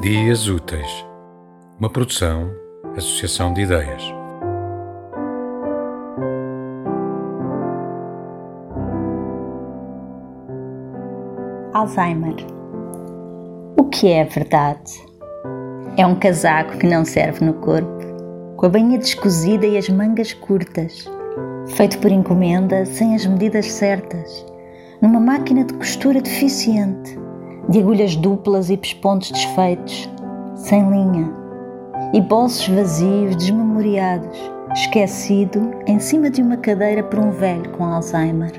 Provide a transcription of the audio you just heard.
Dias Úteis, uma produção, associação de ideias. Alzheimer. O que é a verdade? É um casaco que não serve no corpo, com a bainha descosida e as mangas curtas, feito por encomenda sem as medidas certas, numa máquina de costura deficiente, de agulhas duplas e pespontos desfeitos, sem linha, e bolsos vazios, desmemoriados, esquecido em cima de uma cadeira por um velho com Alzheimer.